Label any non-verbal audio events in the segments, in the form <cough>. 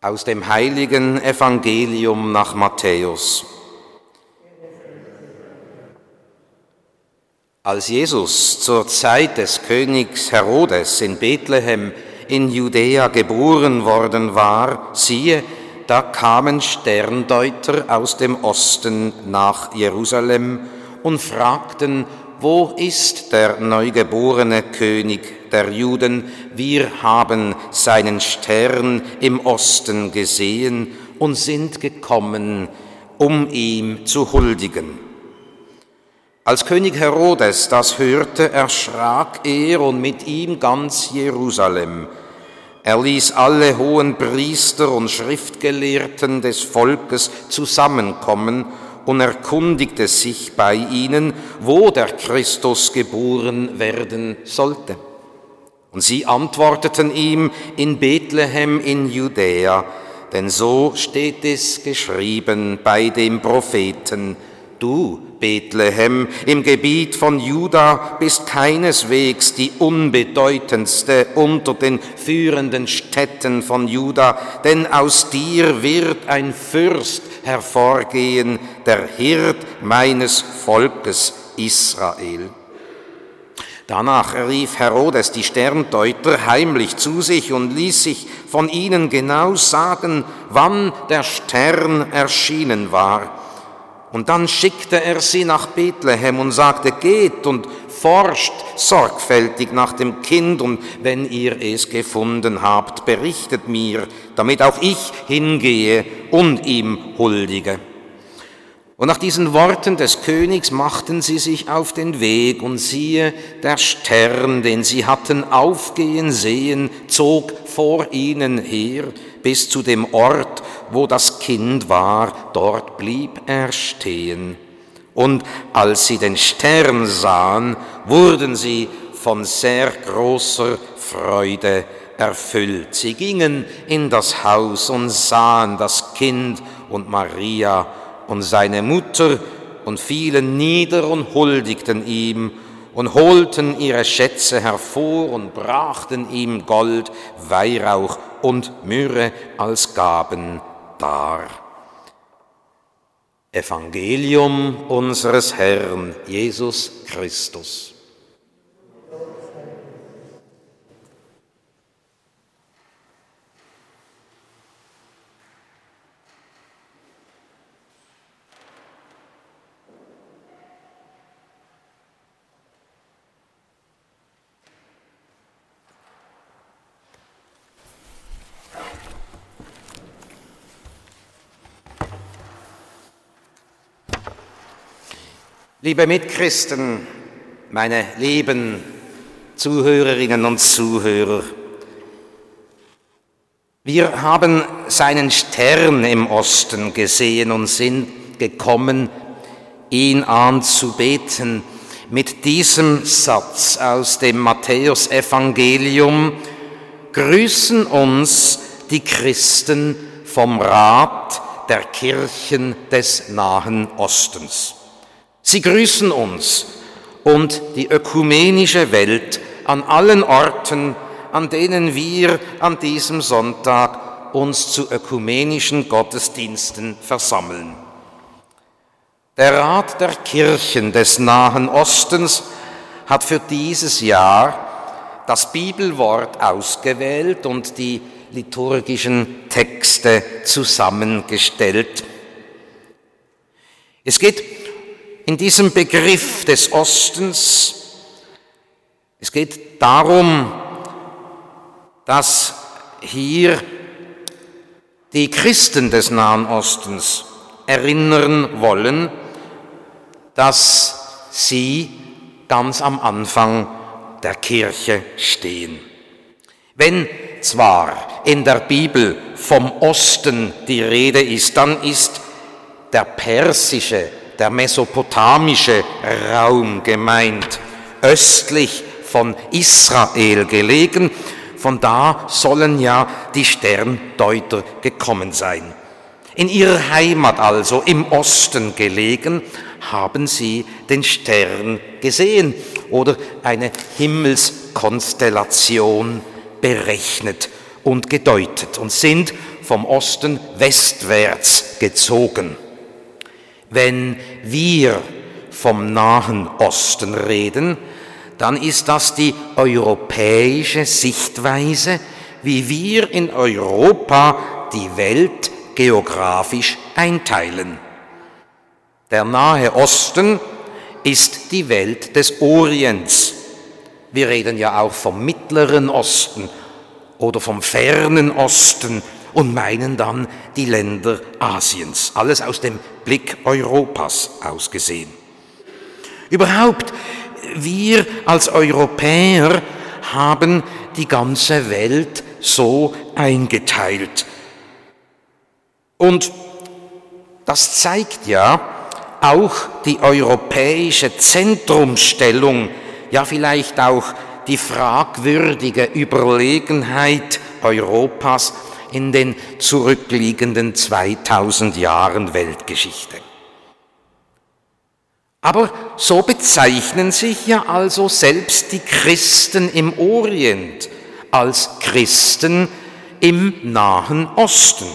Aus dem heiligen Evangelium nach Matthäus. Als Jesus zur Zeit des Königs Herodes in Bethlehem in Judäa geboren worden war, siehe, da kamen Sterndeuter aus dem Osten nach Jerusalem und fragten, wo ist der neugeborene König der Juden? Wir haben seinen Stern im Osten gesehen und sind gekommen, um ihm zu huldigen. Als König Herodes das hörte, erschrak er und mit ihm ganz Jerusalem. Er ließ alle hohen Priester und Schriftgelehrten des Volkes zusammenkommen und erkundigte sich bei ihnen, wo der Christus geboren werden sollte. Und sie antworteten ihm in Bethlehem in Judäa, denn so steht es geschrieben bei dem Propheten, Du, Bethlehem, im Gebiet von Juda bist keineswegs die unbedeutendste unter den führenden Städten von Juda, denn aus dir wird ein Fürst hervorgehen, der Hirt meines Volkes Israel. Danach rief Herodes die Sterndeuter heimlich zu sich und ließ sich von ihnen genau sagen, wann der Stern erschienen war. Und dann schickte er sie nach Bethlehem und sagte, geht und forscht sorgfältig nach dem Kind und wenn ihr es gefunden habt, berichtet mir, damit auch ich hingehe und ihm huldige. Und nach diesen Worten des Königs machten sie sich auf den Weg, und siehe, der Stern, den sie hatten aufgehen sehen, zog vor ihnen her bis zu dem Ort, wo das Kind war, dort blieb er stehen. Und als sie den Stern sahen, wurden sie von sehr großer Freude erfüllt. Sie gingen in das Haus und sahen das Kind und Maria und seine Mutter und fielen nieder und huldigten ihm und holten ihre Schätze hervor und brachten ihm Gold, Weihrauch und Myrrhe als Gaben dar. Evangelium unseres Herrn Jesus Christus. Liebe Mitchristen, meine lieben Zuhörerinnen und Zuhörer, wir haben seinen Stern im Osten gesehen und sind gekommen, ihn anzubeten. Mit diesem Satz aus dem Matthäusevangelium grüßen uns die Christen vom Rat der Kirchen des Nahen Ostens. Sie grüßen uns und die ökumenische Welt an allen Orten, an denen wir an diesem Sonntag uns zu ökumenischen Gottesdiensten versammeln. Der Rat der Kirchen des Nahen Ostens hat für dieses Jahr das Bibelwort ausgewählt und die liturgischen Texte zusammengestellt. Es geht in diesem Begriff des Ostens. Es geht darum, dass hier die Christen des Nahen Ostens erinnern wollen, dass sie ganz am Anfang der Kirche stehen. Wenn zwar in der Bibel vom Osten die Rede ist, dann ist der persische der mesopotamische Raum gemeint, östlich von Israel gelegen. Von da sollen ja die Sterndeuter gekommen sein. In ihrer Heimat also, im Osten gelegen, haben sie den Stern gesehen oder eine Himmelskonstellation berechnet und gedeutet und sind vom Osten westwärts gezogen. Wenn wir vom Nahen Osten reden, dann ist das die europäische Sichtweise, wie wir in Europa die Welt geografisch einteilen. Der Nahe Osten ist die Welt des Orients. Wir reden ja auch vom Mittleren Osten oder vom fernen Osten und meinen dann die Länder Asiens. Alles aus dem Blick Europas ausgesehen. Überhaupt, wir als Europäer haben die ganze Welt so eingeteilt. Und das zeigt ja auch die europäische Zentrumstellung, ja vielleicht auch die fragwürdige Überlegenheit Europas in den zurückliegenden 2000 Jahren Weltgeschichte. Aber so bezeichnen sich ja also selbst die Christen im Orient als Christen im Nahen Osten.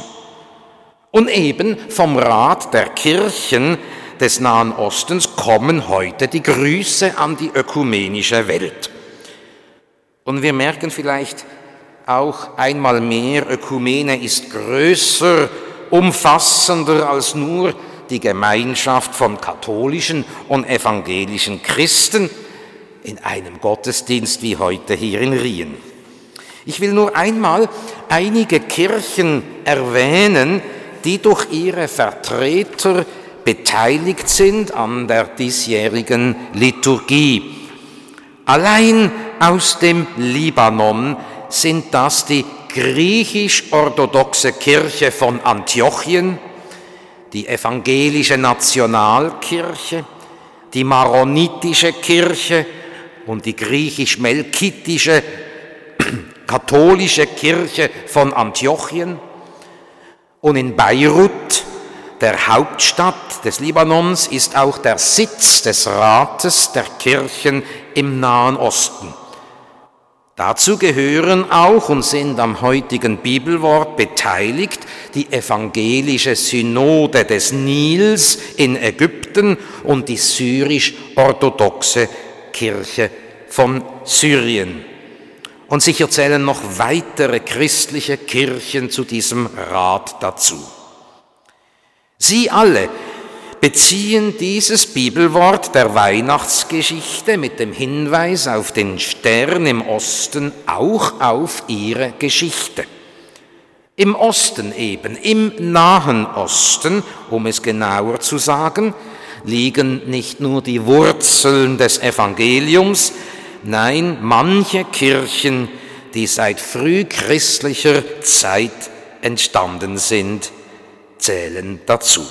Und eben vom Rat der Kirchen des Nahen Ostens kommen heute die Grüße an die ökumenische Welt. Und wir merken vielleicht auch einmal mehr, Ökumene ist größer, umfassender als nur die Gemeinschaft von katholischen und evangelischen Christen in einem Gottesdienst wie heute hier in Rien. Ich will nur einmal einige Kirchen erwähnen, die durch ihre Vertreter beteiligt sind an der diesjährigen Liturgie. Allein aus dem Libanon sind das die griechisch-orthodoxe Kirche von Antiochien, die evangelische Nationalkirche, die maronitische Kirche und die griechisch-melkitische <clears throat> katholische Kirche von Antiochien und in Beirut, der Hauptstadt des Libanons, ist auch der Sitz des Rates der Kirchen im Nahen Osten. Dazu gehören auch und sind am heutigen Bibelwort beteiligt die evangelische Synode des Nils in Ägypten und die syrisch-orthodoxe Kirche von Syrien. Und sicher zählen noch weitere christliche Kirchen zu diesem Rat dazu. Sie alle beziehen dieses Bibelwort der Weihnachtsgeschichte mit dem Hinweis auf den Stern im Osten auch auf ihre Geschichte. Im Osten eben, im Nahen Osten, um es genauer zu sagen, liegen nicht nur die Wurzeln des Evangeliums, nein, manche Kirchen, die seit frühchristlicher Zeit entstanden sind, zählen dazu.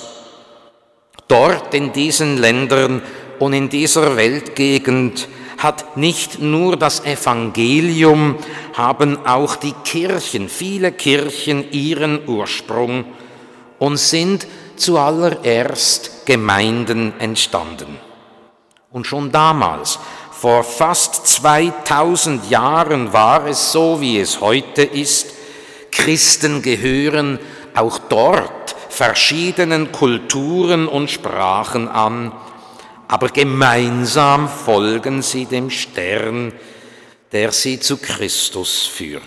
Dort in diesen Ländern und in dieser Weltgegend hat nicht nur das Evangelium, haben auch die Kirchen, viele Kirchen ihren Ursprung und sind zuallererst Gemeinden entstanden. Und schon damals, vor fast 2000 Jahren war es so, wie es heute ist. Christen gehören auch dort verschiedenen Kulturen und Sprachen an, aber gemeinsam folgen sie dem Stern, der sie zu Christus führt.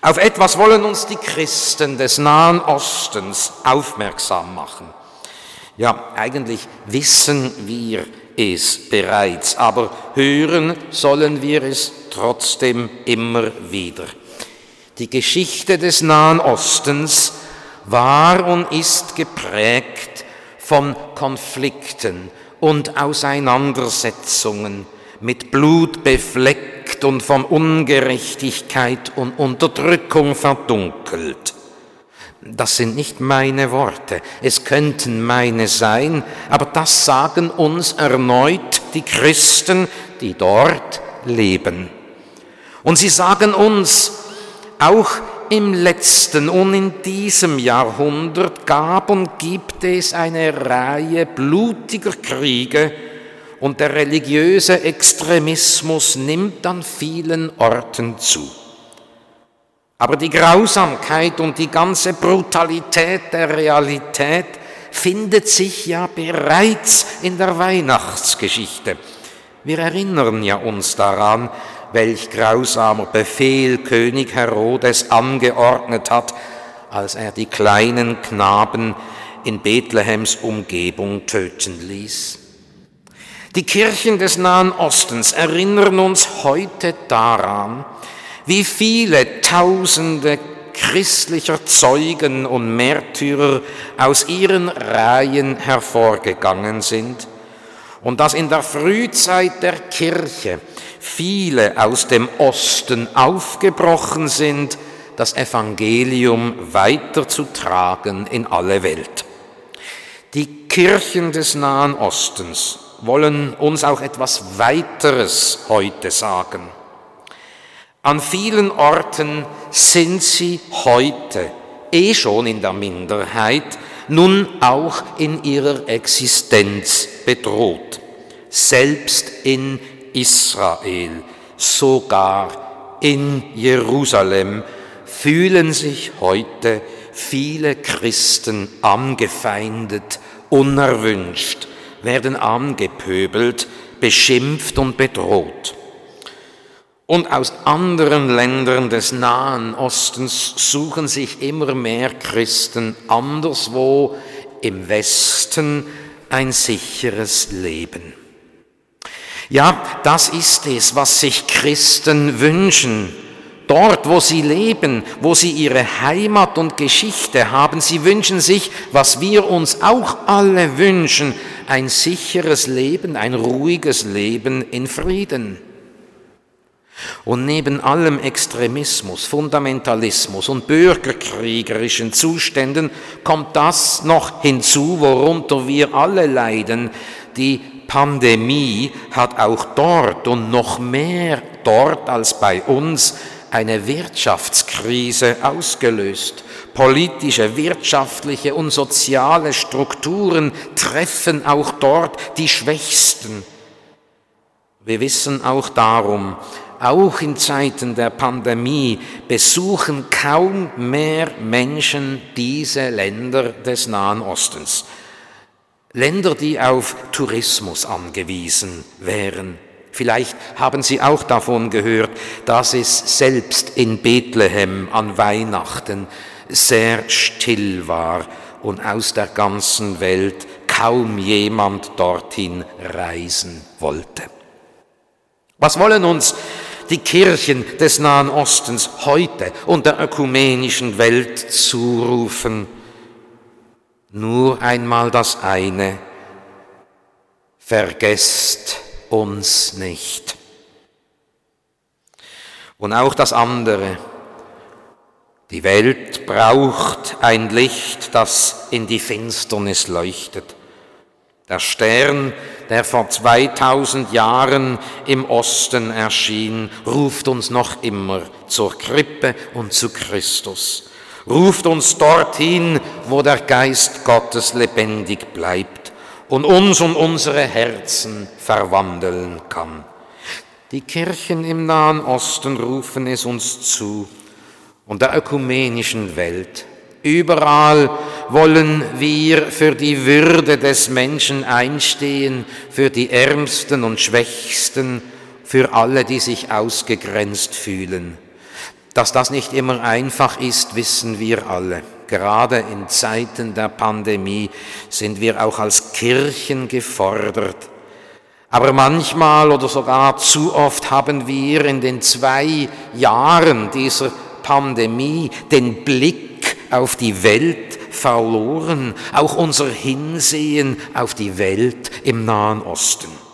Auf etwas wollen uns die Christen des Nahen Ostens aufmerksam machen. Ja, eigentlich wissen wir es bereits, aber hören sollen wir es trotzdem immer wieder. Die Geschichte des Nahen Ostens war und ist geprägt von Konflikten und Auseinandersetzungen, mit Blut befleckt und von Ungerechtigkeit und Unterdrückung verdunkelt. Das sind nicht meine Worte, es könnten meine sein, aber das sagen uns erneut die Christen, die dort leben. Und sie sagen uns, auch im letzten und in diesem Jahrhundert gab und gibt es eine Reihe blutiger Kriege und der religiöse Extremismus nimmt an vielen Orten zu. Aber die Grausamkeit und die ganze Brutalität der Realität findet sich ja bereits in der Weihnachtsgeschichte. Wir erinnern ja uns daran, welch grausamer Befehl König Herodes angeordnet hat, als er die kleinen Knaben in Bethlehems Umgebung töten ließ. Die Kirchen des Nahen Ostens erinnern uns heute daran, wie viele tausende christlicher Zeugen und Märtyrer aus ihren Reihen hervorgegangen sind und dass in der Frühzeit der Kirche viele aus dem Osten aufgebrochen sind, das Evangelium weiterzutragen in alle Welt. Die Kirchen des Nahen Ostens wollen uns auch etwas weiteres heute sagen. An vielen Orten sind sie heute eh schon in der Minderheit, nun auch in ihrer Existenz bedroht. Selbst in Israel, sogar in Jerusalem fühlen sich heute viele Christen angefeindet, unerwünscht, werden angepöbelt, beschimpft und bedroht. Und aus anderen Ländern des Nahen Ostens suchen sich immer mehr Christen anderswo im Westen ein sicheres Leben. Ja, das ist es, was sich Christen wünschen. Dort, wo sie leben, wo sie ihre Heimat und Geschichte haben, sie wünschen sich, was wir uns auch alle wünschen, ein sicheres Leben, ein ruhiges Leben in Frieden. Und neben allem Extremismus, Fundamentalismus und bürgerkriegerischen Zuständen kommt das noch hinzu, worunter wir alle leiden. Die Pandemie hat auch dort und noch mehr dort als bei uns eine Wirtschaftskrise ausgelöst. Politische, wirtschaftliche und soziale Strukturen treffen auch dort die Schwächsten. Wir wissen auch darum, auch in Zeiten der Pandemie besuchen kaum mehr Menschen diese Länder des Nahen Ostens. Länder, die auf Tourismus angewiesen wären. Vielleicht haben Sie auch davon gehört, dass es selbst in Bethlehem an Weihnachten sehr still war und aus der ganzen Welt kaum jemand dorthin reisen wollte. Was wollen uns die Kirchen des Nahen Ostens heute und der ökumenischen Welt zurufen. Nur einmal das eine, vergesst uns nicht. Und auch das andere, die Welt braucht ein Licht, das in die Finsternis leuchtet. Der Stern, der vor 2000 Jahren im Osten erschien, ruft uns noch immer zur Krippe und zu Christus. Ruft uns dorthin, wo der Geist Gottes lebendig bleibt und uns und unsere Herzen verwandeln kann. Die Kirchen im Nahen Osten rufen es uns zu und der ökumenischen Welt. Überall wollen wir für die Würde des Menschen einstehen, für die Ärmsten und Schwächsten, für alle, die sich ausgegrenzt fühlen. Dass das nicht immer einfach ist, wissen wir alle. Gerade in Zeiten der Pandemie sind wir auch als Kirchen gefordert. Aber manchmal oder sogar zu oft haben wir in den zwei Jahren dieser Pandemie den Blick auf die Welt verloren, auch unser Hinsehen auf die Welt im Nahen Osten.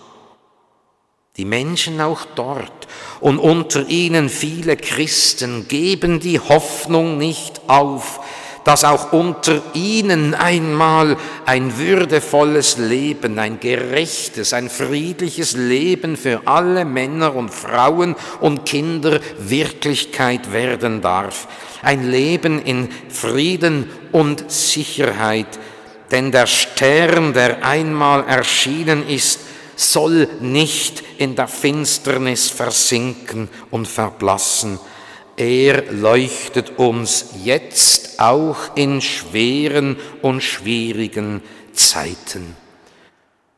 Die Menschen auch dort und unter ihnen viele Christen geben die Hoffnung nicht auf, dass auch unter ihnen einmal ein würdevolles Leben, ein gerechtes, ein friedliches Leben für alle Männer und Frauen und Kinder Wirklichkeit werden darf. Ein Leben in Frieden und Sicherheit, denn der Stern, der einmal erschienen ist, soll nicht in der Finsternis versinken und verblassen, er leuchtet uns jetzt auch in schweren und schwierigen Zeiten.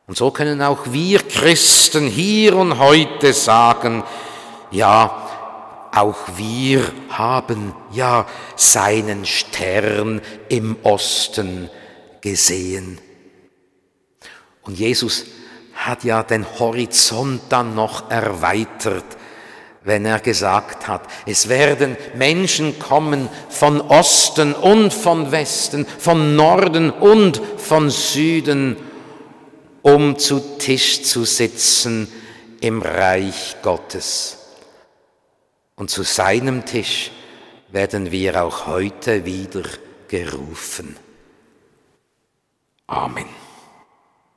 Und so können auch wir Christen hier und heute sagen, ja, auch wir haben ja seinen Stern im Osten gesehen. Und Jesus hat ja den Horizont dann noch erweitert, wenn er gesagt hat, es werden Menschen kommen von Osten und von Westen, von Norden und von Süden, um zu Tisch zu sitzen im Reich Gottes. Und zu seinem Tisch werden wir auch heute wieder gerufen. Amen.